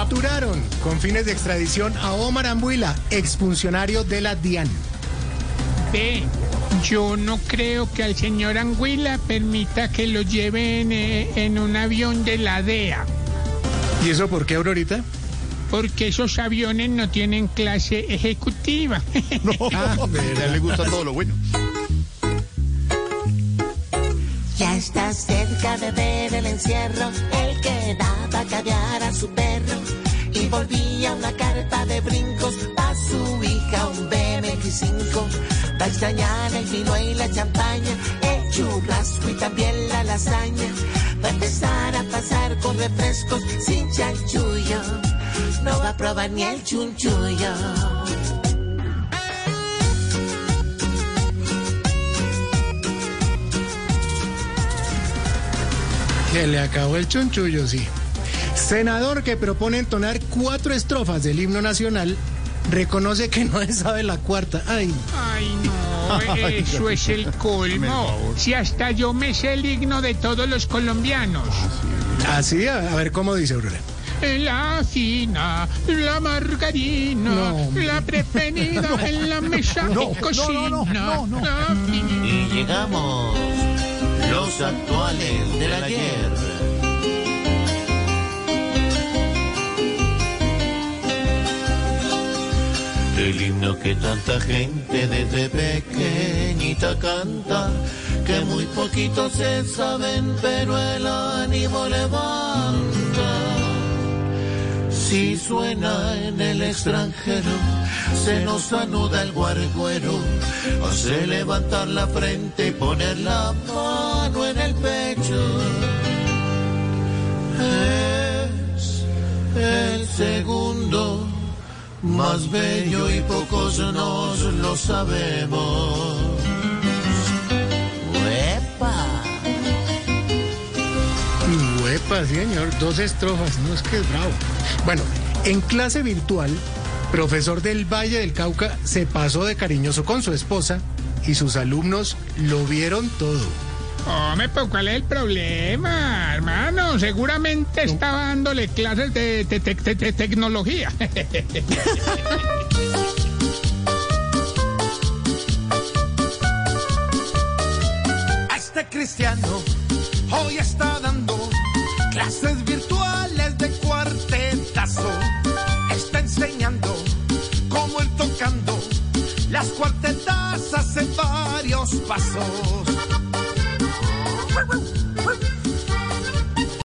Capturaron con fines de extradición a Omar Ambuila, exfuncionario de la DIAN. Ve, yo no creo que al señor Anguila permita que lo lleven eh, en un avión de la DEA, ¿Y eso por qué, Aurorita? porque esos aviones no tienen clase ejecutiva. Ah, A él le gusta todo lo bueno. Está cerca de ver el encierro, el que daba caviar a su perro y volvía una carta de brincos pa' su hija un BMX5. Va a extrañar el vino y la champaña, el churrasco y también la lasaña. Va a empezar a pasar con refrescos sin chanchullo, no va a probar ni el chunchullo. Que le acabó el chunchullo, sí. Senador que propone entonar cuatro estrofas del himno nacional reconoce que no se sabe la cuarta. Ay, Ay, no, eso es el colmo. Si hasta yo me sé el himno de todos los colombianos. así, a, a ver cómo dice Aurora. La fina, la margarina, No. la preferida en la mesa de cocina. La fina. Y llegamos los actuales del ayer. El himno que tanta gente desde pequeñita canta, que muy poquitos se saben, pero el ánimo levanta. Si suena en el extranjero, se nos anuda el guarguero, hace levantar la frente y poner la mano en el pecho. Es el segundo más bello y pocos nos lo sabemos. ¡Uepa! Huepa, sí, señor, dos estrofas, no es que es bravo. Bueno, en clase virtual, profesor del Valle del Cauca se pasó de cariñoso con su esposa y sus alumnos lo vieron todo. Hombre, pero ¿cuál es el problema, hermano? Seguramente estaba dándole clases de, te- te- te- te- tecnología. A este cristiano hoy está dando clases virtuales de cuartetazo. Está enseñando cómo ir tocando las cuartetas hace varios pasos. Woo, woo, woo,